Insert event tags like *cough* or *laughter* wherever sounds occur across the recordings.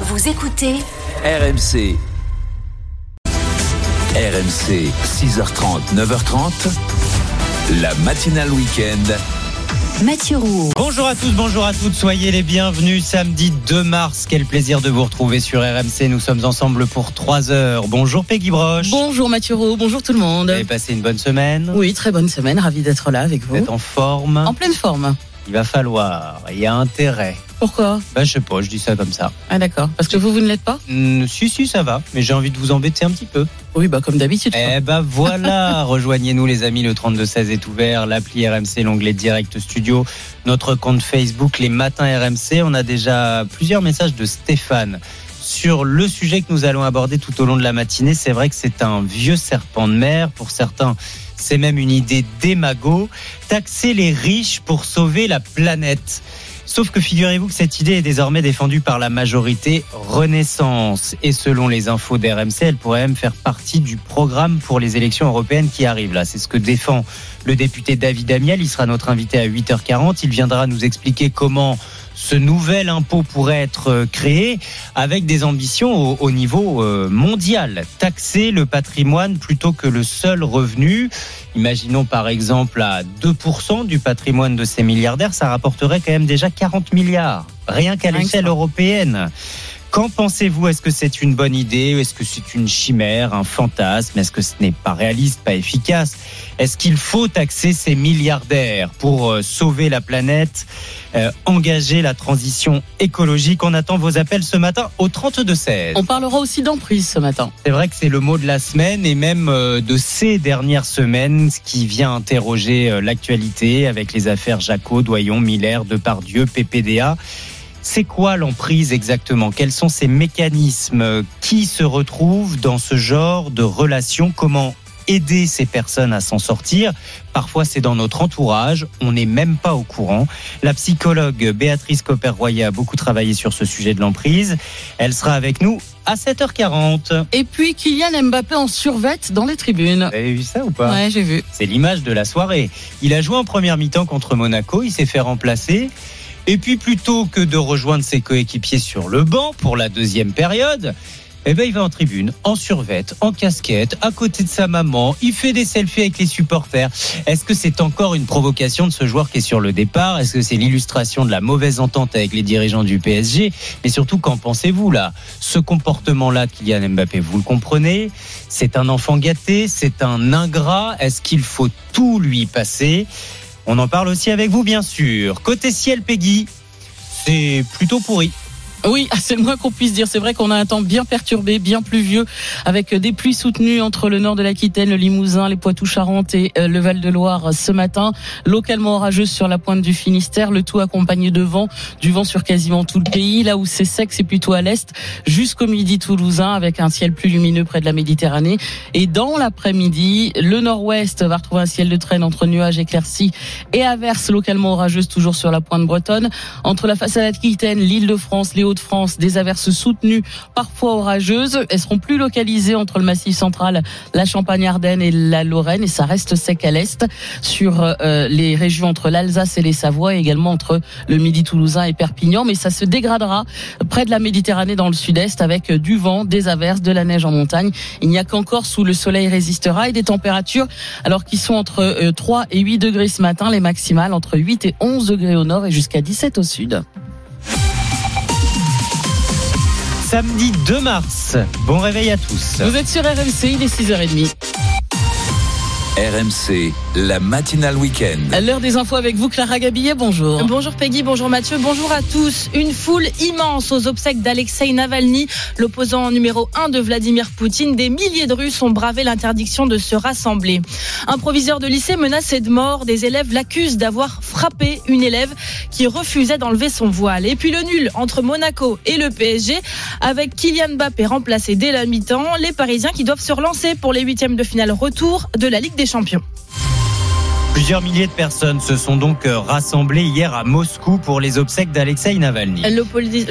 Vous écoutez RMC. RMC, 6h30, 9h30. La matinale week-end. Mathieu Roux. Bonjour à tous, bonjour à toutes, soyez les bienvenus. Samedi 2 mars, quel plaisir de vous retrouver sur RMC. Nous sommes ensemble pour 3 heures. Bonjour Peggy Broche. Bonjour Mathieu Roux, bonjour tout le monde. Vous avez passé une bonne semaine? Oui, très bonne semaine, ravi d'être là avec Vous vous. êtes en forme? En pleine forme. Il va falloir, il y a intérêt. Pourquoi Ben, je sais pas, je dis ça comme ça. Ah d'accord, parce que vous, vous ne l'êtes pas si, si, ça va, mais j'ai envie de vous embêter un petit peu. Oui, bah comme d'habitude. quoi. Eh ben voilà, *laughs* rejoignez-nous les amis, le 3216 est ouvert, l'appli RMC, l'onglet Direct Studio, notre compte Facebook, les matins RMC. On a déjà plusieurs messages de Stéphane sur le sujet que nous allons aborder tout au long de la matinée. C'est vrai que c'est un vieux serpent de mer, pour certains c'est même une idée démago, taxer les riches pour sauver la planète. Sauf que figurez-vous que cette idée est désormais défendue par la majorité Renaissance. Et selon les infos d'RMC, elle pourrait même faire partie du programme pour les élections européennes qui arrivent. Là, c'est ce que défend le député David Amiel. Il sera notre invité à 8h40. Il viendra nous expliquer comment ce nouvel impôt pourrait être euh, créé avec des ambitions au, au niveau euh, mondial. Taxer le patrimoine plutôt que le seul revenu. Imaginons par exemple à 2% du patrimoine de ces milliardaires, ça rapporterait quand même déjà 40 milliards, rien qu'à l'échelle européenne. Qu'en pensez-vous? Est-ce que c'est une bonne idée Est-ce que c'est une chimère, un fantasme? Est-ce que ce n'est pas réaliste, pas efficace? Est-ce qu'il faut taxer ces milliardaires pour euh, sauver la planète, euh, engager la transition écologique? On attend vos appels ce matin au 32-16. On parlera aussi d'emprise ce matin. C'est vrai que c'est le mot de la semaine et même euh, de ces dernières semaines, ce qui vient interroger l'actualité avec les affaires Jaco, Doyon, Miller, Depardieu, PPDA. C'est quoi l'emprise exactement? Quels sont ces mécanismes? Qui se retrouvent dans ce genre de relation? Comment aider ces personnes à s'en sortir? Parfois, c'est dans notre entourage, on n'est même pas au courant. La psychologue Béatrice Copper-Royer a beaucoup travaillé sur ce sujet de l'emprise. Elle sera avec nous à 7h40. Et puis Kylian Mbappé en survette dans les tribunes. Vous avez vu ça ou pas? Ouais, j'ai vu. C'est l'image de la soirée. Il a joué en première mi-temps contre Monaco, il s'est fait remplacer. Et puis plutôt que de rejoindre ses coéquipiers sur le banc pour la deuxième période, eh ben il va en tribune, en survette, en casquette, à côté de sa maman. Il fait des selfies avec les supporters. Est-ce que c'est encore une provocation de ce joueur qui est sur le départ? Est-ce que c'est l'illustration de la mauvaise entente avec les dirigeants du PSG Mais surtout, qu'en pensez-vous là? Ce comportement-là de Kylian Mbappé, vous le comprenez? C'est un enfant gâté, c'est un ingrat. Est-ce qu'il faut tout lui passer? On en parle aussi avec vous, bien sûr. Côté ciel, Peggy, c'est plutôt pourri. Oui, *laughs* c'est le moins qu'on puisse dire. C'est vrai qu'on a un temps bien perturbé, bien pluvieux, avec des pluies soutenues entre le nord de l'Aquitaine, le Limousin, les Poitou-Charentes et euh, le Val-de-Loire ce matin. Localement orageuse sur la pointe du Finistère, le tout accompagné de vent, du vent sur quasiment tout le pays. Là où c'est sec, c'est plutôt à l'est, jusqu'au midi toulousain, avec un ciel plus lumineux près de la Méditerranée. Et dans l'après-midi, le nord-ouest va retrouver un ciel de traîne entre nuages éclaircis et averses localement orageuses toujours sur la pointe bretonne. Entre la façade aquitaine, l'île de France, les Hauts-de-France, des averses soutenues, parfois orageuses. Elles seront plus localisées entre le massif central, la Champagne-Ardenne et la Lorraine. Et ça reste sec à l'est sur euh, les régions entre l'Alsace et les Savoies, et également entre le Midi toulousain et Perpignan. Mais ça se dégradera près de la Méditerranée dans le sud-est avec du vent, des averses, de la neige en montagne. Il n'y a qu'encore sous le soleil résistera et des températures alors qui sont entre euh, 3 et 8 degrés ce matin, les maximales entre 8 et 11 degrés au nord et jusqu'à 17 au sud. Samedi 2 mars. Bon réveil à tous. Vous êtes sur RMC, il est 6h30. RMC, la matinale week-end. À l'heure des infos avec vous, Clara Gabillet, bonjour. Bonjour Peggy, bonjour Mathieu, bonjour à tous. Une foule immense aux obsèques d'Alexei Navalny, l'opposant numéro 1 de Vladimir Poutine. Des milliers de Russes ont bravé l'interdiction de se rassembler. Un proviseur de lycée menacé de mort, des élèves l'accusent d'avoir frappé une élève qui refusait d'enlever son voile. Et puis le nul entre Monaco et le PSG, avec Kylian Mbappé remplacé dès la mi-temps, les Parisiens qui doivent se relancer pour les huitièmes de finale retour de la Ligue des Champions. Plusieurs milliers de personnes se sont donc euh, rassemblées hier à Moscou pour les obsèques d'Alexei Navalny.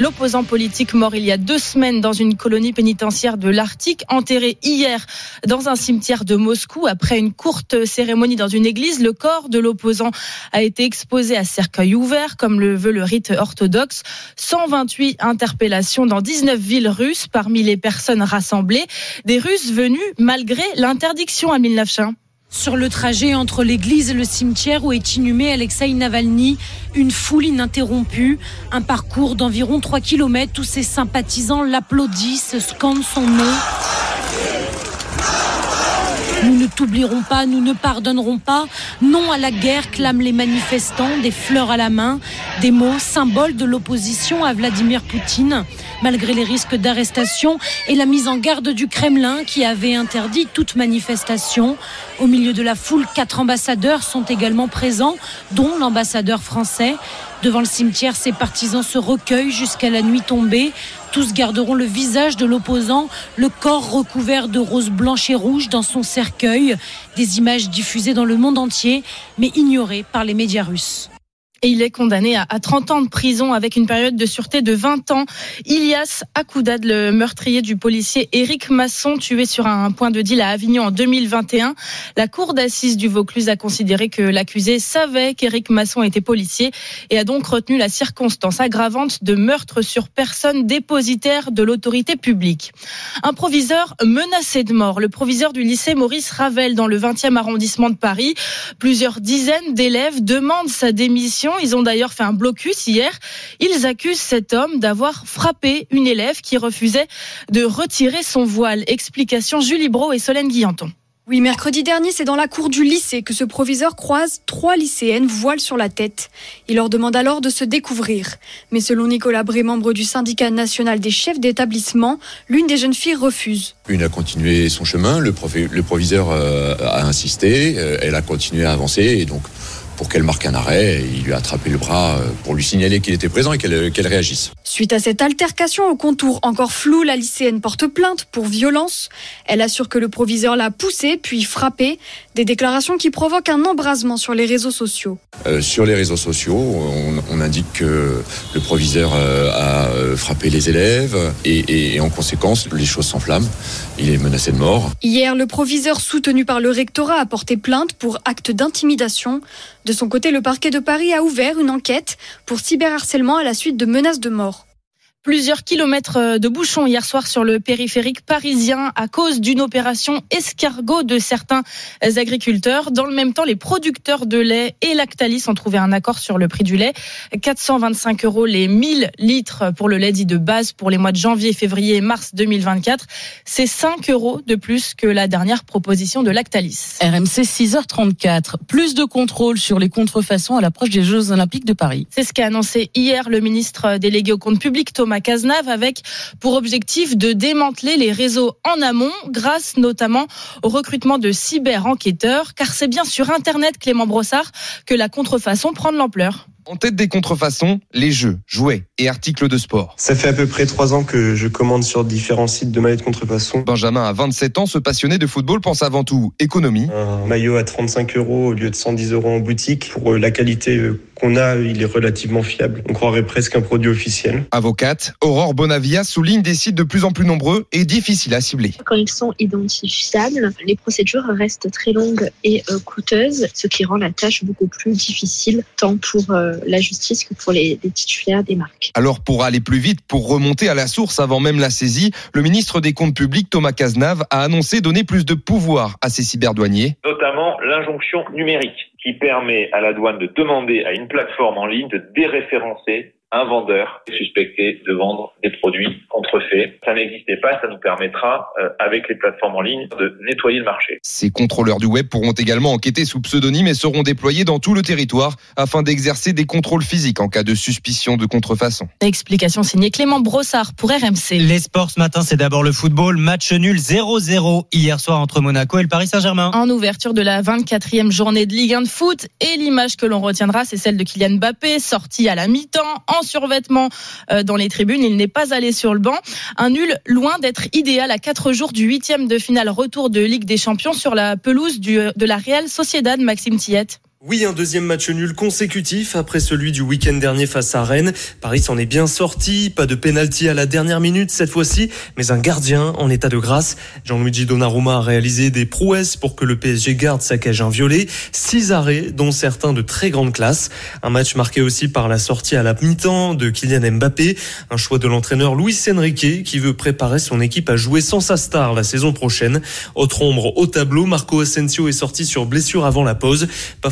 L'opposant politique mort il y a deux semaines dans une colonie pénitentiaire de l'Arctique, enterré hier dans un cimetière de Moscou. Après une courte cérémonie dans une église, le corps de l'opposant a été exposé à cercueil ouvert, comme le veut le rite orthodoxe. 128 interpellations dans 19 villes russes parmi les personnes rassemblées. Des Russes venus malgré l'interdiction à Milnavchin. Sur le trajet entre l'église et le cimetière où est inhumé Alexei Navalny, une foule ininterrompue, un parcours d'environ 3 km où ses sympathisants l'applaudissent, scandent son nom. Nous ne t'oublierons pas, nous ne pardonnerons pas. Non à la guerre, clament les manifestants, des fleurs à la main, des mots symboles de l'opposition à Vladimir Poutine, malgré les risques d'arrestation et la mise en garde du Kremlin qui avait interdit toute manifestation. Au milieu de la foule, quatre ambassadeurs sont également présents, dont l'ambassadeur français. Devant le cimetière, ses partisans se recueillent jusqu'à la nuit tombée. Tous garderont le visage de l'opposant, le corps recouvert de roses blanches et rouges dans son cercueil. Des images diffusées dans le monde entier, mais ignorées par les médias russes. Il est condamné à 30 ans de prison avec une période de sûreté de 20 ans. Ilias Akoudad, le meurtrier du policier Éric Masson, tué sur un point de deal à Avignon en 2021. La cour d'assises du Vaucluse a considéré que l'accusé savait qu'Éric Masson était policier et a donc retenu la circonstance aggravante de meurtre sur personne dépositaire de l'autorité publique. Un proviseur menacé de mort, le proviseur du lycée Maurice Ravel dans le 20e arrondissement de Paris. Plusieurs dizaines d'élèves demandent sa démission ils ont d'ailleurs fait un blocus hier. Ils accusent cet homme d'avoir frappé une élève qui refusait de retirer son voile. Explication Julie Bro et Solène Guillanton. Oui, mercredi dernier, c'est dans la cour du lycée que ce proviseur croise trois lycéennes voile sur la tête. Il leur demande alors de se découvrir. Mais selon Nicolas Bré, membre du syndicat national des chefs d'établissement, l'une des jeunes filles refuse. Une a continué son chemin, le, proviseur euh, a insisté, euh, elle a continué à avancer et donc pour qu'elle marque un arrêt. il lui a attrapé le bras euh, pour lui signaler qu'il était présent et qu'elle réagisse. Suite à cette altercation au contour encore flou, la lycéenne porte plainte pour violence. Elle assure que le proviseur l'a poussée puis frappée. Des déclarations qui provoquent un embrasement sur les réseaux sociaux. Euh, sur les réseaux sociaux, on, indique que le proviseur euh, a frappé les élèves et, et en conséquence, les choses s'enflamment. Il est menacé de mort. Hier, le proviseur soutenu par le rectorat a porté plainte pour acte d'intimidation. De son côté, le parquet de Paris a ouvert une enquête pour cyberharcèlement à la suite de menaces de mort plusieurs kilomètres euh, de bouchons hier soir sur le périphérique parisien à cause d'une opération escargot de certains agriculteurs. Dans le même temps, les producteurs de lait et Lactalis ont trouvé un accord sur le prix du lait. 425 euros les 1000 litres pour le lait dit de base pour les mois de janvier, février et mars 2024. C'est 5 euros de plus que la dernière proposition de Lactalis. RMC 6h34. Plus de contrôle sur les contrefaçons à l'approche des Jeux Olympiques de Paris. C'est ce qu'a annoncé hier le ministre délégué au compte public Thomas Cazenave avec pour objectif de démanteler les réseaux en amont grâce notamment au recrutement de cyber-enquêteurs car c'est bien sur Internet, Clément Brossard, que la contrefaçon prend de l'ampleur. En tête des contrefaçons, les jeux, jouets et articles de sport. Ça fait à peu près trois ans que je commande sur différents sites de maillots de contrefaçon. Benjamin, à 27 ans, ce passionné de football pense avant tout économie. Un maillot à 35 euros au lieu de 110 euros en boutique. Pour euh, la qualité euh, qu'on a, il est relativement fiable. On croirait presque un produit officiel. Avocate, Aurore Bonavia souligne des sites de plus en plus nombreux et difficiles à cibler. Quand ils sont identifiables, les procédures restent très longues et euh, coûteuses, ce qui rend la tâche beaucoup plus difficile, tant pour la justice que pour les, titulaires des marques. Alors pour aller plus vite, pour remonter à la source avant même la saisie, le ministre des Comptes publics Thomas Cazenave a annoncé donner plus de pouvoir à ces cyberdouaniers. Notamment l'injonction numérique qui permet à la douane de demander à une plateforme en ligne de déréférencer un vendeur suspecté de vendre des produits contrefaits. Ça n'existait pas, ça nous permettra, euh, avec les plateformes en ligne, de nettoyer le marché. Ces contrôleurs du web pourront également enquêter sous pseudonyme et seront déployés dans tout le territoire afin d'exercer des contrôles physiques en cas de suspicion de contrefaçon. Explication signée Clément Brossard pour RMC. Les sports ce matin, c'est d'abord le football. Match nul 0-0 hier soir entre Monaco et le Paris Saint-Germain. En ouverture de la 24e journée de Ligue 1 de foot et l'image que l'on retiendra, c'est celle de Kylian Mbappé, sorti à la mi-temps en survêtement euh, dans les tribunes. Il n'est pas allé sur le banc. Un nul loin d'être idéal à quatre jours du huitième de finale retour de Ligue des Champions sur la pelouse du, de la Real Sociedad, Maxime Tillette. Oui, un deuxième match nul consécutif après celui du week-end dernier face à Rennes. Paris s'en est bien sorti, pas de pénalty à la dernière minute cette fois-ci, mais un gardien en état de grâce. Gianluigi Donnarumma a réalisé des prouesses pour que le PSG garde sa cage inviolée. Six arrêts, dont certains de très grande classe. Un match marqué aussi par la sortie à la mi-temps de Kylian Mbappé. Un choix de l'entraîneur Luis Enrique qui veut préparer son équipe à jouer sans sa star la saison prochaine. Autre ombre au tableau, Marco Asensio est sorti sur blessure avant la pause. Pas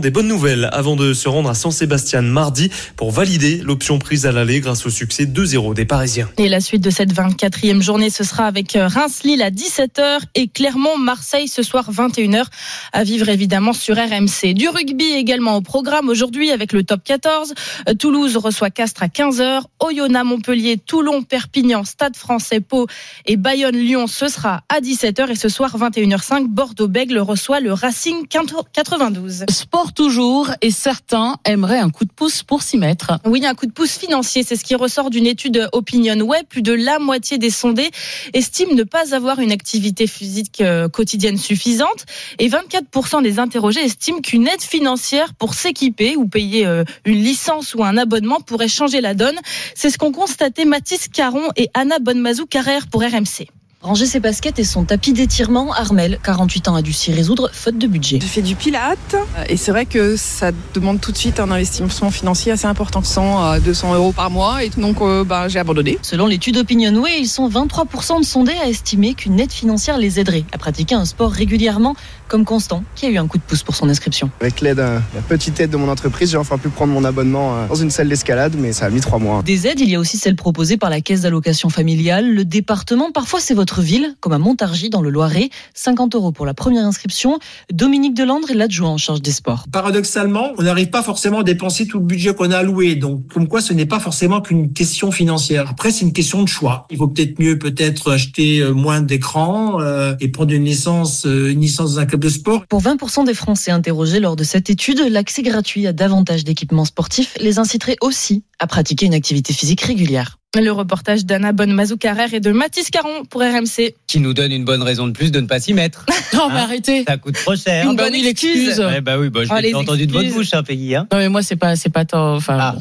des bonnes nouvelles avant de se rendre à San Sébastien mardi pour valider l'option prise à l'aller grâce au succès 2-0 des Parisiens. Et la suite de cette 24e journée, ce sera avec euh, Reims-Lille à 17h et Clermont-Marseille ce soir 21h à vivre évidemment sur RMC. Du rugby également au programme aujourd'hui avec le top 14. Euh, Toulouse reçoit Castres à 15h. Oyonnax, Montpellier, Toulon, Perpignan, Stade français, Pau et Bayonne-Lyon ce sera à 17h et ce soir 21h05 Bordeaux-Bègle reçoit le Racing 92 sport toujours et certains aimeraient un coup de pouce pour s'y mettre. Oui, un coup de pouce financier, c'est ce qui ressort d'une étude Opinion Web. Plus de la moitié des sondés estiment ne pas avoir une activité physique euh, quotidienne suffisante et 24% des interrogés estiment qu'une aide financière pour s'équiper ou payer euh, une licence ou un abonnement pourrait changer la donne. C'est ce qu'ont constaté Mathis Caron et Anna Bonnemazou Carrère pour RMC. Ranger ses baskets et son tapis d'étirement, Armel, 48 ans, a dû s'y résoudre faute de budget. Je fais du pilate et c'est vrai que ça demande tout de suite un investissement financier assez important, 100 à 200 euros par mois et donc euh, bah, j'ai abandonné. Selon l'étude Opinionway, ils sont 23% de sondés à estimer qu'une aide financière les aiderait à pratiquer un sport régulièrement, comme Constant, qui a eu un coup de pouce pour son inscription. Avec l'aide, la petite aide de mon entreprise, j'ai enfin pu prendre mon abonnement euh, dans une salle d'escalade, mais ça a mis trois mois. Des aides, il y a aussi celles proposées par la caisse d'allocation familiale, le département, parfois c'est votre ville, comme à Montargis dans le Loiret. 50 euros pour la première inscription. Dominique Delandre est l'adjoint en charge des sports. Paradoxalement, on n'arrive pas forcément à dépenser tout le budget qu'on a alloué. Donc, comme quoi, ce n'est pas forcément qu'une question financière. Après, c'est une question de choix. Il vaut peut-être mieux peut-être acheter euh, moins d'écrans euh, et prendre une licence, euh, une licence dans un club de sport. Pour 20% des Français interrogés lors de cette étude, l'accès gratuit à davantage d'équipements sportifs les inciterait aussi à pratiquer une activité physique régulière. Le reportage d'Anna Bonnemazou Carrère et de Mathis Caron pour RMC. Qui nous donne une bonne raison de plus de ne pas s'y mettre. *laughs* non, mais arrêtez. Ça coûte trop cher. Une bonne excuse. Ouais, bah oui, bah, je Oh, l'ai entendu de votre bouche, hein, Peggy. Hein. Non, mais moi, c'est pas, c'est pas tant. Enfin, Ah.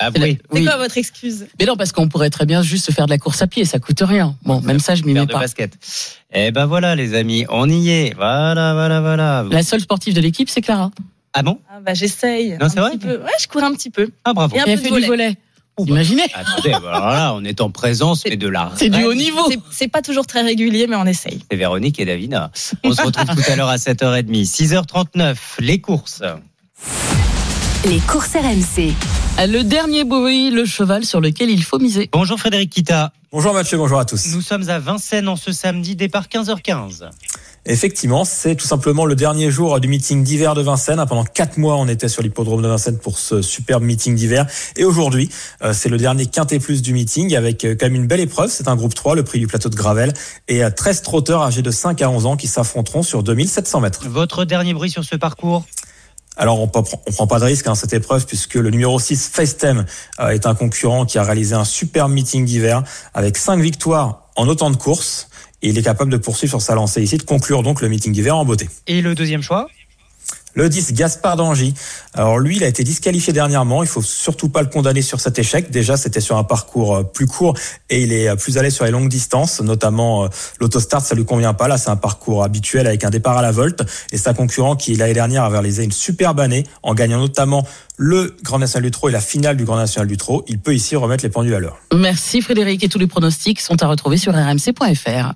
Ah C'est oui. Quoi votre excuse? Mais non, parce qu'on pourrait très bien juste faire de la course à pied, ça coûte rien. Bon, même ça, je m'y mets de pas. basket. Eh ben voilà, les amis, on y est. Voilà, voilà, voilà. La seule sportive de l'équipe, c'est Clara. Ah bon? Ah, bah, J'essaye. Non, c'est un vrai petit peu. Ouais, je cours un petit peu. Ah bravo. Et un Et elle peu fait de du volet. Imaginez. Attendez, bah, alors là, on est en présence, mais de la. C'est du haut niveau. C'est- C'est pas toujours très régulier, mais on essaye. C'est Véronique et Davina. On se retrouve tout à l'heure à 7h30. 6h39, les courses. Les courses RMC. Le dernier bruit, le cheval sur lequel il faut miser. Bonjour Frédéric Kita. Bonjour Mathieu, bonjour à tous. Nous sommes à Vincennes en ce samedi, départ 15h15. Effectivement, c'est tout simplement le dernier jour du meeting d'hiver de Vincennes. Pendant quatre mois, on était sur l'hippodrome de Vincennes pour ce superbe meeting d'hiver. Et aujourd'hui, euh, c'est le dernier quintet plus du meeting avec euh, quand même une belle épreuve. C'est un groupe 3, le prix du plateau de Gravel. Et euh, 13 trotteurs âgés de 5 à 11 ans qui s'affronteront sur 2700 mètres. Votre dernier bruit sur ce parcours? Alors on ne prend pas de risque hein, cette épreuve puisque le numéro 6 FaceTime euh, est un concurrent qui a réalisé un super meeting d'hiver avec 5 victoires en autant de courses il est capable de poursuivre sur sa lancée ici, de conclure donc le meeting d'hiver en beauté. Et le deuxième choix? Le 10, Gaspard d'Angy. Alors lui, il a été disqualifié dernièrement. Il faut surtout pas le condamner sur cet échec. Déjà, c'était sur un parcours euh, plus court et il est euh, plus allé sur les longues distances, notamment euh, l'autostart, ça lui convient pas. Là, c'est un parcours habituel avec un départ à la volte. Et sa concurrent qui l'année dernière avait réalisé une superbe année en gagnant notamment le Grand National du Trot et la finale du Grand National du Trot. Il peut ici remettre les pendules à l'heure. Merci Frédéric et tous les pronostics sont à retrouver sur rmc.fr.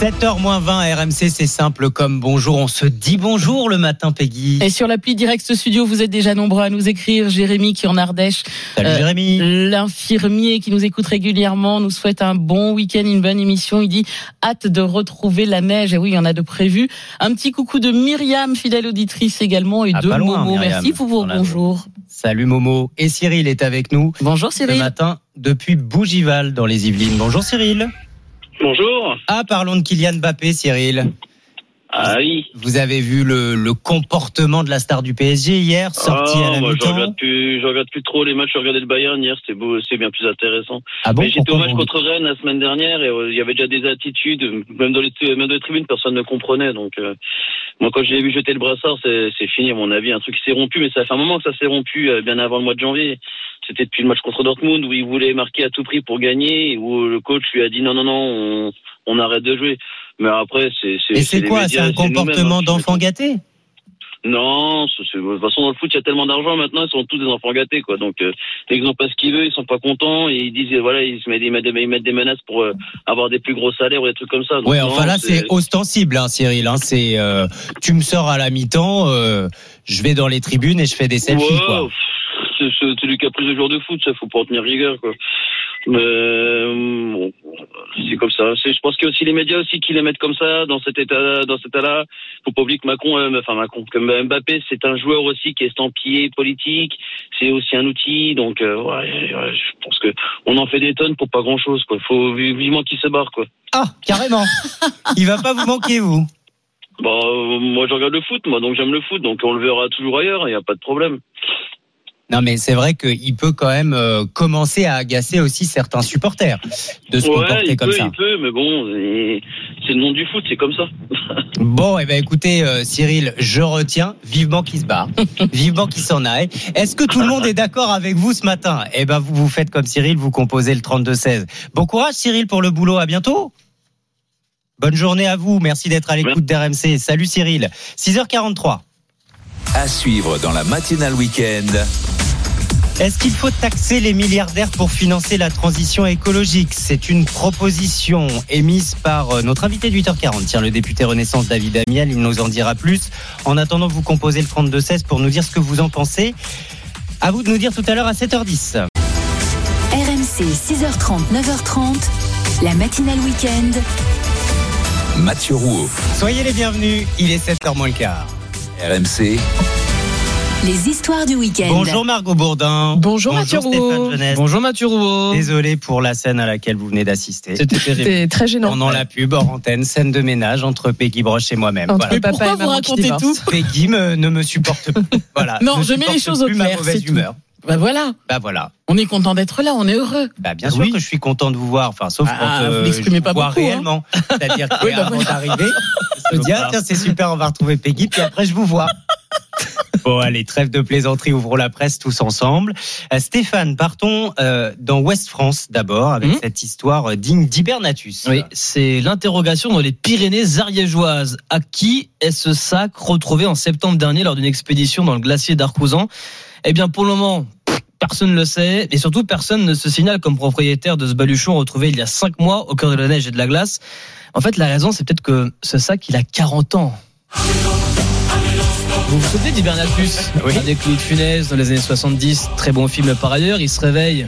7h20 RMC, c'est simple comme bonjour. On se dit bonjour le matin, Peggy. Et sur l'appli Direct Studio, vous êtes déjà nombreux à nous écrire. Jérémy qui est en Ardèche. Salut Euh, Jérémy. L'infirmier qui nous écoute régulièrement nous souhaite un bon week-end, une bonne émission. Il dit hâte de retrouver la neige. Et oui, il y en a de prévu. Un petit coucou de Myriam, fidèle auditrice également, et Ah, de loin, Momo. Myriam, Merci pour vos bonjours. Salut Momo. Et Cyril est avec nous Bonjour ce Cyril. matin depuis Bougival dans les Yvelines. Bonjour Cyril. Bonjour. Ah, parlons de Kylian Mbappé, Cyril. Ah oui. Vous avez vu le, le comportement de la star du PSG hier, sorti Ah, à la moi, je regarde plus, je regarde plus trop les matchs. Je regardais le Bayern hier, c'était beau, c'est bien plus intéressant. Ah bon Mais j'étais au match contre Rennes la semaine dernière et euh, il y avait déjà des attitudes, même dans les, même dans les tribunes, personne ne comprenait. Donc, euh, moi, quand j'ai vu jeter le brassard, c'est c'est fini à mon avis. Un truc qui s'est rompu, mais ça fait un moment que ça s'est rompu, euh, bien avant le mois de janvier. C'était depuis le match contre Dortmund où il voulait marquer à tout prix pour gagner, où le coach lui a dit non, non, non, on, on arrête de jouer. Mais après, c'est. Et c'est quoi C'est un comportement hein, d'enfant gâté non, de toute façon dans le foot il y a tellement d'argent maintenant, ils sont tous des enfants gâtés quoi. Donc euh, dès qu'ils n'ont pas ce qu'ils veulent, ils sont pas contents et ils disent voilà ils se mettent, ils mettent, des, ils mettent des menaces pour euh, avoir des plus gros salaires ou des trucs comme ça. Donc, Ouais, non, enfin là c'est ostensible, hein, Cyril. Hein, c'est euh, tu me sors à la mi-temps, euh, je vais dans les tribunes et je fais des selfies. Quoi. C'est du caprice de joueur de foot, ça faut pas en tenir rigueur quoi. Mais euh, bon, c'est comme ça. Je pense qu'il y a aussi les médias aussi qui les mettent comme ça dans cet état, dans cet état-là. Faut pas oublier que Macron, euh, enfin Macron, que Mbappé, c'est un joueur aussi qui est estampillé politique. C'est aussi un outil. Donc euh, ouais, ouais, je pense que on en fait des tonnes pour pas grand-chose. Quoi. Faut vi- vivement qu'il se barre quoi. Ah, carrément. Il va pas vous manquer vous. Euh, moi je regarde le foot, moi donc j'aime le foot, donc on le verra toujours ailleurs. Il y a pas de problème. Non, mais c'est vrai qu'il peut quand même euh, commencer à agacer aussi certains supporters de se ouais, comporter il comme peut, ça. il peut, mais bon, et- c'est le monde du foot, c'est comme ça. *laughs* Bon, eh ben écoutez, euh, Cyril, je retiens vivement qu'il se barre, *laughs* vivement qu'il s'en aille. Est-ce que tout le monde est d'accord avec vous ce matin? Eh ben, vous vous faites comme Cyril, vous composez le 32-16. Bon courage, Cyril, pour le boulot. À bientôt. Bonne journée à vous. Merci d'être à l'écoute d'RMC. Salut, Cyril. 6h43. À suivre dans la matinale week-end. Est-ce qu'il faut taxer les milliardaires pour financer la transition écologique? C'est une proposition émise par euh, notre invité de 8h40, tiens, le député Renaissance David Amiel, il nous en dira plus. En attendant, vous composez le 32-16 pour nous dire ce que vous en pensez. À vous de nous dire tout à l'heure à 7h10. RMC 6h30, 9h30, la matinale week-end. Mathieu Rouault. Soyez les bienvenus, il est 7h moins le quart. RMC. Les histoires du week-end. Bonjour Margot Bourdin. Bonjour Mathieu Stéphane Rouault. Jeunesse. Bonjour Mathieu Rouault. Désolé pour la scène à laquelle vous venez d'assister. C'était terrible. C'était très gênant. Pendant la pub hors antenne, scène de ménage entre Peggy Broche et moi-même. Entre Voilà. papa Pourquoi et vous racontez tout? Peggy me- ne me supporte plus. Voilà. Non, je mets les choses au plus ma clair, mauvaise c'est tout. Bah voilà. Bah voilà. On est content d'être là, on est heureux. Bah bien sûr que je suis content de vous voir, enfin sauf Ah, quand vous euh, l'exprimez je pas vous beaucoup, hein. réellement. C'est-à-dire *laughs* Oui, bah voilà. d'arriver, *laughs* je me dis ah tiens c'est super, on va retrouver Peggy, puis après je vous vois. *laughs* Bon allez, trêve de plaisanterie, ouvrons la presse tous ensemble. Euh, Stéphane, partons euh, dans Ouest France d'abord avec Mhm. cette histoire euh, digne d'Hibernatus. Oui, c'est l'interrogation dans les Pyrénées ariégeoises. À qui est ce sac retrouvé en septembre dernier lors d'une expédition dans le glacier d'Arcouzan? Eh bien, pour le moment, personne ne le sait, et surtout personne ne se signale comme propriétaire de ce baluchon retrouvé il y a cinq mois au cœur de la neige et de la glace. En fait, la raison, c'est peut-être que ce sac, il a 40 ans. Vous vous souvenez d'Hibernatus Avec Claude Funès dans les années 70, très bon film par ailleurs, il se réveille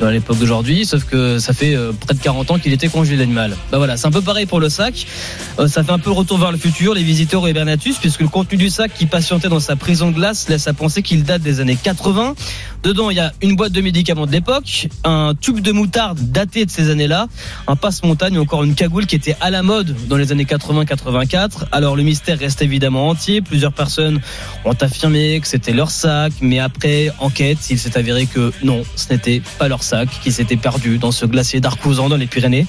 dans l'époque d'aujourd'hui, sauf que ça fait euh, près de 40 ans qu'il était congelé l'animal. Bah voilà, c'est un peu pareil pour le sac. Euh, ça fait un peu retour vers le futur, les visiteurs au Hibernatus, puisque le contenu du sac qui patientait dans sa prison de glace laisse à penser qu'il date des années 80. Dedans, il y a une boîte de médicaments de l'époque, un tube de moutarde daté de ces années-là, un passe-montagne ou encore une cagoule qui était à la mode dans les années 80-84. Alors le mystère reste évidemment entier. Plusieurs personnes ont affirmé que c'était leur sac, mais après enquête, il s'est avéré que non, ce n'était pas leur sac, qui s'était perdu dans ce glacier d'Arcouzan dans les Pyrénées.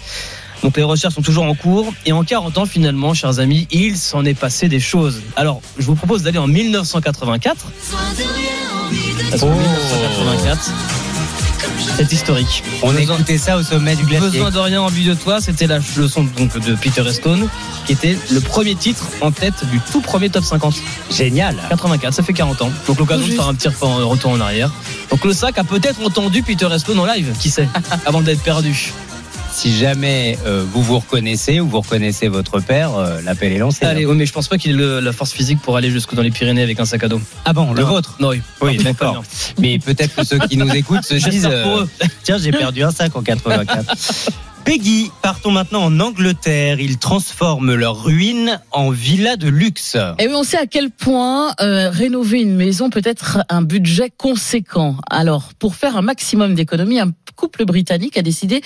Donc les recherches sont toujours en cours et en 40 ans finalement, chers amis, il s'en est passé des choses. Alors, je vous propose d'aller en 1984. Parce qu'en 1984, c'est historique. On écoutait ça au sommet du glacier. Besoin de rien en vue de toi, c'était la leçon donc de Peter Stone, qui était le premier titre en tête du tout premier top 50. Génial. 84, ça fait 40 ans. Donc l'occasion de faire un petit retour en arrière. Donc le sac a peut-être entendu Peter Stone en live, qui sait, *laughs* avant d'être perdu. Si jamais euh, vous vous reconnaissez ou vous reconnaissez votre père, euh, l'appel est lancé. Allez, oui, mais je pense pas qu'il ait le- la force physique pour aller jusque dans les Pyrénées avec un sac à dos. Ah bon, le Non. vôtre? Non, oui. Oui, Non, d'accord. Mais peut-être que ceux qui nous *laughs* écoutent se disent J'espère pour euh, eux. Tiens, j'ai perdu un sac en 84. *laughs* Peggy, partons maintenant en Angleterre. Ils transforment leurs ruines en villa de luxe. Et oui, on sait à quel point euh, rénover une maison peut être un budget conséquent. Alors, pour faire un maximum d'économies, un couple britannique a décidé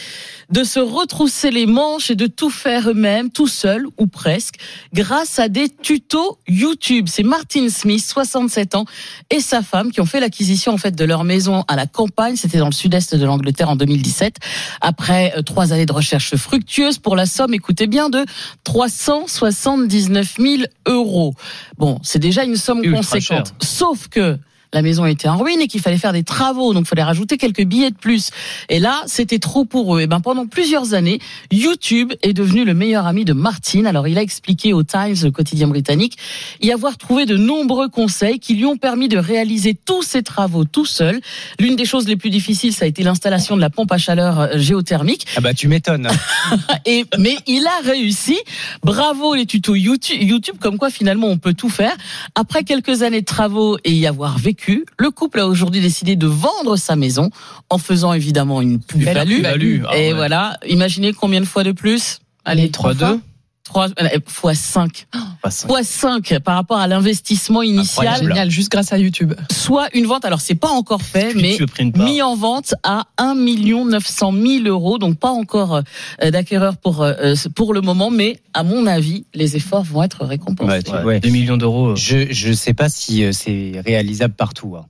de se retrousser les manches et de tout faire eux-mêmes, tout seul ou presque, grâce à des tutos YouTube. C'est Martin Smith, 67 ans, et sa femme qui ont fait l'acquisition en fait de leur maison à la campagne. C'était dans le sud-est de l'Angleterre en 2017. Après euh, trois années de recherche fructueuse pour la somme, écoutez bien, de 379 000 euros. Bon, c'est déjà une somme Ultra conséquente. cher. Sauf que la maison était en ruine et qu'il fallait faire des travaux, donc il fallait rajouter quelques billets de plus. Et là, c'était trop pour eux. Et ben pendant plusieurs années, YouTube est devenu le meilleur ami de Martin. Alors il a expliqué au Times, le quotidien britannique, y avoir trouvé de nombreux conseils qui lui ont permis de réaliser tous ses travaux tout seul. L'une des choses les plus difficiles, ça a été l'installation de la pompe à chaleur euh, géothermique. Ah bah tu m'étonnes. *laughs* Et mais il a réussi. Bravo les tutos YouTube, YouTube, comme quoi finalement on peut tout faire. Après quelques années de travaux et y avoir vécu, le couple a aujourd'hui décidé de vendre sa maison en faisant évidemment une plus-value. plus-value. Ah Et ouais. voilà, imaginez combien de fois de plus? Allez, trois 3-2. 3 fois 5. Pas cinq. Fois 5 par rapport à l'investissement initial. Génial, juste grâce à YouTube. Soit une vente, alors c'est pas encore fait, mais mis en vente à 1 900 000 euros, donc pas encore euh, d'acquéreur pour euh, pour le moment, mais à mon avis, les efforts vont être récompensés. Ouais, tu- Ouais, ouais. 2 millions d'euros. euh. Je je sais pas si euh, c'est réalisable partout. hein.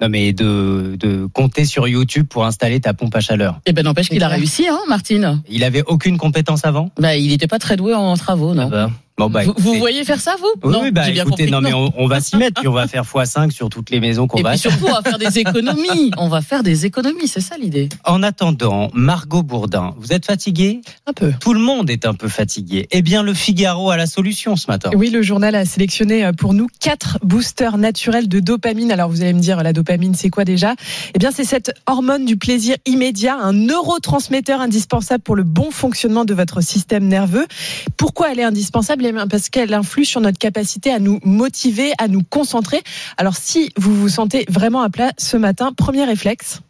Non mais de de compter sur YouTube pour installer ta pompe à chaleur. Eh ben n'empêche qu'il a réussi, hein, Martine. Il avait aucune compétence avant? Bah, il n'était pas très doué en travaux, non? Ah bah, Bon bah vous, voyez faire ça, vous Oui, Non, oui, bah j'ai bien écoutez, compris non que mais on, on va s'y mettre puis on va faire x5 sur toutes les maisons qu'on Et va. puis surtout, on va faire des économies. On va faire des économies, c'est ça l'idée. En attendant, Margot Bourdin, vous êtes fatiguée? Un peu. Tout le monde est un peu fatigué. Eh bien, le Figaro a la solution ce matin. Oui, le journal a sélectionné euh, pour nous quatre boosters naturels de dopamine. Alors vous allez me dire, la dopamine, c'est quoi déjà? Eh bien, c'est cette hormone du plaisir immédiat, un neurotransmetteur indispensable pour le bon fonctionnement de votre système nerveux. Pourquoi elle est indispensable? Parce qu'elle influe sur notre capacité à nous motiver, à nous concentrer. Alors si vous vous sentez vraiment à plat ce matin, premier réflexe.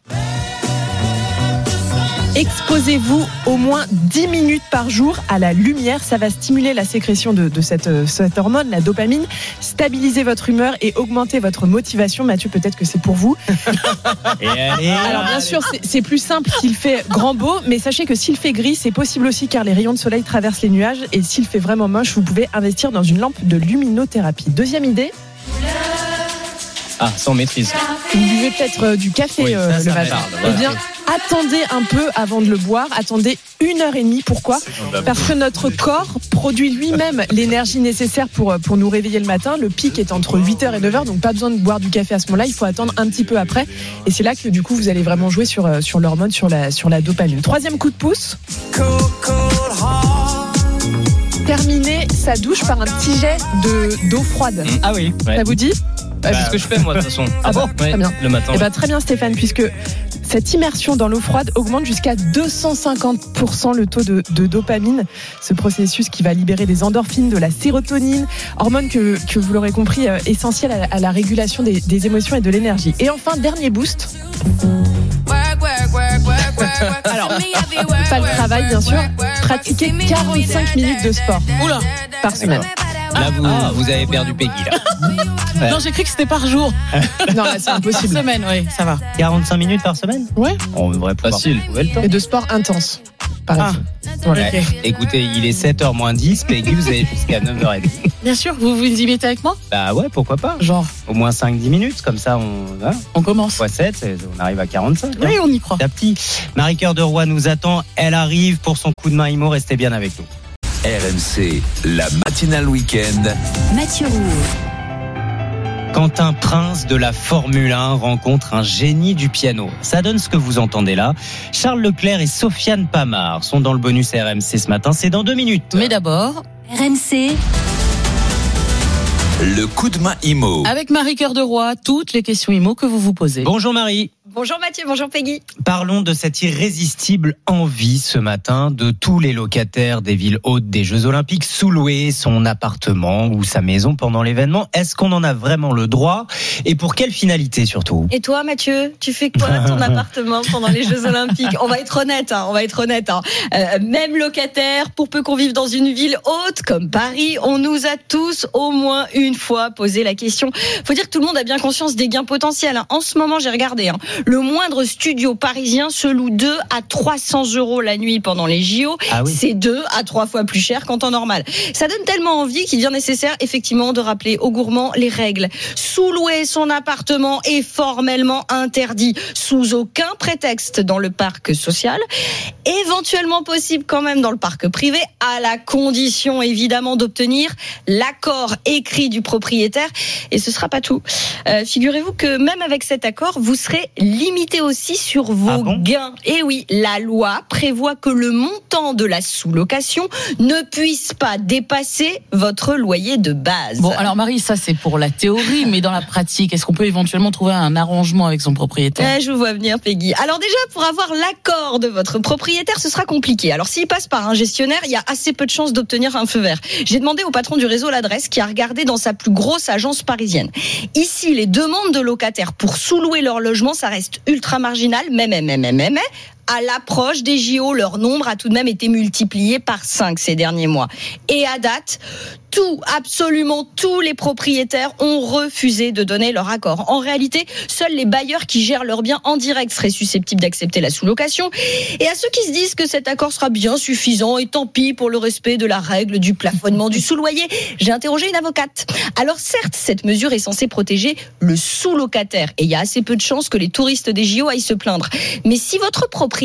Exposez-vous au moins 10 minutes par jour à la lumière. Ça va stimuler la sécrétion de, de cette, euh, cette hormone, la dopamine, stabiliser votre humeur et augmenter votre motivation. Mathieu, peut-être que c'est pour vous. *laughs* Et allez, Alors bien sûr, c'est plus simple s'il fait grand beau, mais sachez que s'il fait gris, c'est possible aussi car les rayons de soleil traversent les nuages. Et s'il fait vraiment moche, vous pouvez investir dans une lampe de luminothérapie. Deuxième idée, Ah, sans maîtrise. vous buvez peut-être euh, du café Oui, ça, euh, le matin. parle, Eh bien, attendez un peu avant de le boire. Attendez une heure et demie. Pourquoi? Parce que notre corps produit lui-même *laughs* l'énergie nécessaire pour, euh, pour nous réveiller le matin. Le pic est entre 8h et 9h, donc pas besoin de boire du café à ce moment-là. Il faut attendre un petit peu après. Et c'est là que du coup, vous allez vraiment jouer sur, sur l'hormone, sur la, sur la dopamine. Troisième coup de pouce. Terminer sa douche par un petit jet de- d'eau froide. Ah oui. Ouais. Ça vous dit? Bah, c'est ce que je fais moi de toute façon. Ah bon Ouais, Très bien. Le matin. Eh ben, très bien Stéphane, puisque cette immersion dans l'eau froide augmente jusqu'à 250% le taux de, de dopamine, ce processus qui va libérer des endorphines, de la sérotonine, hormone que, que vous l'aurez compris, euh, essentielle à, la- à la régulation des, des émotions et de l'énergie. Et enfin, dernier boost. Alors, pas le travail bien sûr, pratiquer 45 minutes de sport Oula par semaine. Là, vous, vous avez perdu Peggy. Là. *laughs* Ouais. Non, j'ai cru que c'était par jour. *laughs* Non, là, c'est Par impossible. semaine, oui, ça va. 45 minutes par semaine Ouais. On devrait pouvoir Facile. trouver le temps. Et de sport intense. Par Ah. exemple. Voilà. Écoutez, il est 7h moins 10, Peggy, vous avez jusqu'à 9h30. Bien sûr, vous vous y mettez avec moi Bah ouais, pourquoi pas Genre, Au moins 5-10 minutes, comme ça on, hein, on commence. fois 7, on arrive à 45. hein. Oui, on y croit. Petit. Marie-Cœur de Roy nous attend, elle arrive pour son coup de main IMO, restez bien avec nous. RMC, la matinale week-end. Mathieu Roux. Quand un prince de la Formule 1 rencontre un génie du piano, ça donne ce que vous entendez là. Charles Leclerc et Sofiane Pamar sont dans le bonus RMC ce matin, c'est dans deux minutes. Mais d'abord, RMC, Le coup de main IMO. avec Marie Cœur de Roi, toutes les questions IMO que vous vous posez. Bonjour Marie. Bonjour Mathieu, bonjour Peggy. Parlons de cette irrésistible envie ce matin de tous les locataires des villes hautes des Jeux Olympiques sous-louer son appartement ou sa maison pendant l'événement. Est-ce qu'on en a vraiment le droit? Et pour quelle finalité surtout? Et toi Mathieu, tu fais quoi ton *laughs* appartement pendant les Jeux Olympiques? On va être honnête, hein, on va être honnête. Hein. Euh, même locataire, pour peu qu'on vive dans une ville haute comme Paris, on nous a tous au moins une fois posé la question. Faut dire que tout le monde a bien conscience des gains potentiels. hein. En ce moment, j'ai regardé, le moindre studio parisien se loue 2 à 300 euros la nuit pendant les JO. Ah oui. C'est 2 à 3 fois plus cher qu'en temps normal. Ça donne tellement envie qu'il devient nécessaire effectivement de rappeler aux gourmands les règles. Sous-louer son appartement est formellement interdit sous aucun prétexte dans le parc social, éventuellement possible quand même dans le parc privé, à la condition évidemment d'obtenir l'accord écrit du propriétaire. Et ce sera pas tout. Euh, Figurez-vous que même avec cet accord, vous serez limité aussi sur vos gains. Et oui, la loi prévoit que le montant de la sous-location ne puisse pas dépasser votre loyer de base. Bon, alors Marie, ça c'est pour la théorie, mais dans la pratique, est-ce qu'on peut éventuellement trouver un arrangement avec son propriétaire? Ouais, je vous vois venir, Peggy. Alors déjà, pour avoir l'accord de votre propriétaire, ce sera compliqué. Alors s'il passe par un gestionnaire, il y a assez peu de chances d'obtenir un feu vert. J'ai demandé au patron du réseau l'adresse qui a regardé dans sa plus grosse agence parisienne. Ici, les demandes de locataires pour sous-louer leur logement, ça ultra marginal, mais, mais, mais, mais, mais, mais, à l'approche des JO, leur nombre a tout de même été multiplié par 5 ces derniers mois. Et à date, tout, absolument tous les propriétaires ont refusé de donner leur accord. En réalité, seuls les bailleurs qui gèrent leurs biens en direct seraient susceptibles d'accepter la sous-location. Et à ceux qui se disent que cet accord sera bien suffisant et tant pis pour le respect de la règle du plafonnement du sous-loyer, j'ai interrogé une avocate. Alors certes, cette mesure est censée protéger le sous-locataire et il y a assez peu de chances que les touristes des JO aillent se plaindre. Mais si votre propriétaire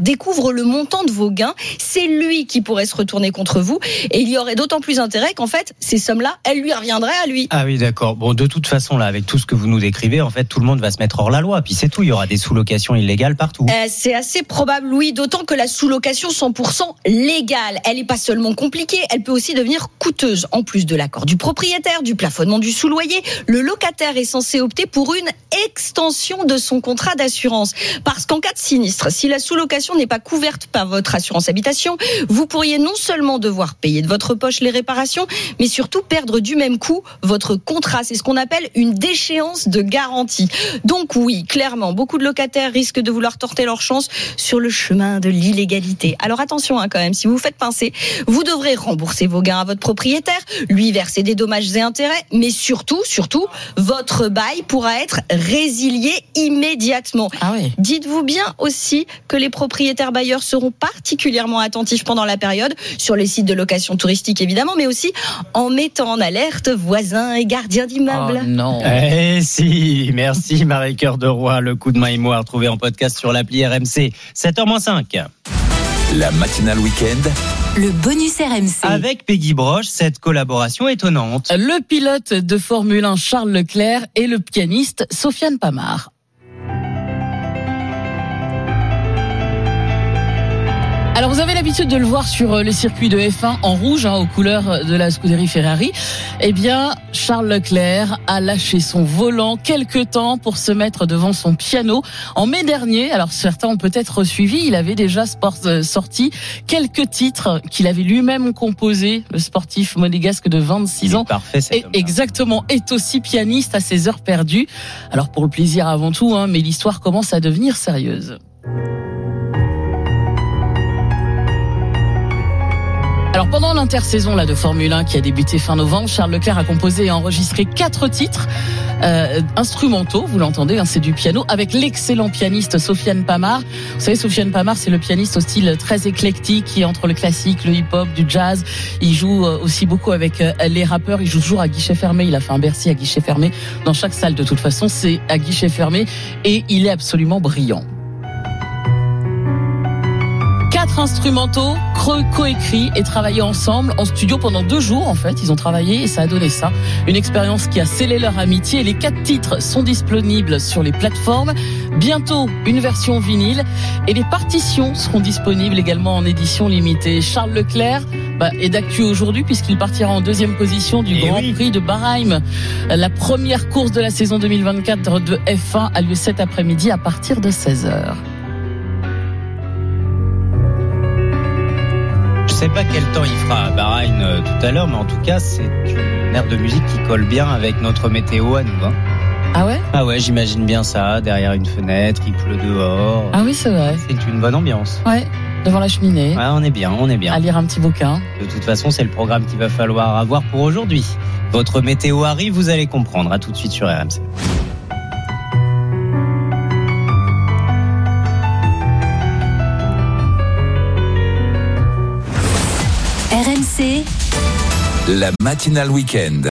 découvre le montant de vos gains, c'est lui qui pourrait se retourner contre vous et il y aurait d'autant plus intérêt qu'en fait, ces sommes-là, elles lui reviendraient à lui. Ah oui, d'accord. Bon, de toute façon, là, avec tout ce que vous nous décrivez, en fait, tout le monde va se mettre hors la loi. Puis c'est tout. Il y aura des sous-locations illégales partout. Euh, c'est assez probable, oui, d'autant que la sous-location 100% légale, elle n'est pas seulement compliquée, elle peut aussi devenir coûteuse. En plus de l'accord du propriétaire, du plafonnement du sous-loyer, le locataire est censé opter pour une extension de son contrat d'assurance. Parce qu'en cas de sinistre, si la sous-location n'est pas couverte par votre assurance habitation, vous pourriez non seulement devoir payer de votre poche les réparations, mais surtout perdre du même coup votre contrat. C'est ce qu'on appelle une déchéance de garantie. Donc oui, clairement, beaucoup de locataires risquent de vouloir torter leur chance sur le chemin de l'illégalité. Alors attention hein, quand même, si vous vous faites pincer, vous devrez rembourser vos gains à votre propriétaire, lui verser des dommages et intérêts, mais surtout, surtout, votre bail pourra être résilié immédiatement. Dites-vous bien aussi que les propriétaires bailleurs seront particulièrement attentifs pendant la période sur les sites de location touristique évidemment, mais aussi en mettant en alerte voisins et gardiens d'immeubles. non. Eh si, merci Marie Cœur de Roi. Le coup de main et moi retrouvé en podcast sur l'appli RMC. 7h-5. La matinale week-end. Le bonus RMC. Avec Peggy Broche, cette collaboration étonnante. Le pilote de Formule 1 Charles Leclerc et le pianiste Sofiane Pamar. Alors vous avez l'habitude de le voir sur euh, le circuit de F1 en rouge, hein, aux couleurs de la Scuderie Ferrari. Eh bien, Charles Leclerc a lâché son volant quelques temps pour se mettre devant son piano. En mai dernier, alors certains ont peut-être suivi, il avait déjà sport, euh, sorti quelques titres qu'il avait lui-même composés. Le sportif monégasque de 26 ans, parfait, et exactement, est aussi pianiste à ses heures perdues. Alors pour le plaisir avant tout, hein, mais l'histoire commence à devenir sérieuse. Alors pendant l'intersaison là de Formule 1 qui a débuté fin novembre, Charles Leclerc a composé et enregistré quatre titres euh, instrumentaux. Vous l'entendez, hein, c'est du piano avec l'excellent pianiste Sofiane Pamar. Vous savez, Sofiane Pamar, c'est le pianiste au style très éclectique qui entre le classique, le hip-hop, du jazz. Il joue euh, aussi beaucoup avec euh, les rappeurs. Il joue toujours à guichet fermé. Il a fait un Bercy à guichet fermé dans chaque salle. De toute façon, c'est à guichet fermé et il est absolument brillant. Quatre instrumentaux creux coécrits et travaillés ensemble en studio pendant deux jours en fait. Ils ont travaillé et ça a donné ça. Une expérience qui a scellé leur amitié. Les quatre titres sont disponibles sur les plateformes. Bientôt une version vinyle et les partitions seront disponibles également en édition limitée. Charles Leclerc bah, est d'actu aujourd'hui puisqu'il partira en deuxième position du Eh Grand oui. Prix de Bahreïn. La première course de la saison 2024 de F1 a lieu cet après-midi à partir de 16h. Sais pas quel temps il fera à Bahreïn euh, tout à l'heure, mais en tout cas, c'est une aire de musique qui colle bien avec notre météo à nous. hein. Ah ouais? Ah ouais, j'imagine bien ça, derrière une fenêtre, il pleut dehors. Ah oui, c'est vrai. C'est une bonne ambiance. Ouais, devant la cheminée. Ouais, on est bien, on est bien. À lire un petit bouquin. De toute façon, c'est le programme qu'il va falloir avoir pour aujourd'hui. Votre météo arrive, vous allez comprendre. À tout de suite sur RMC. RMC, La matinale week-end.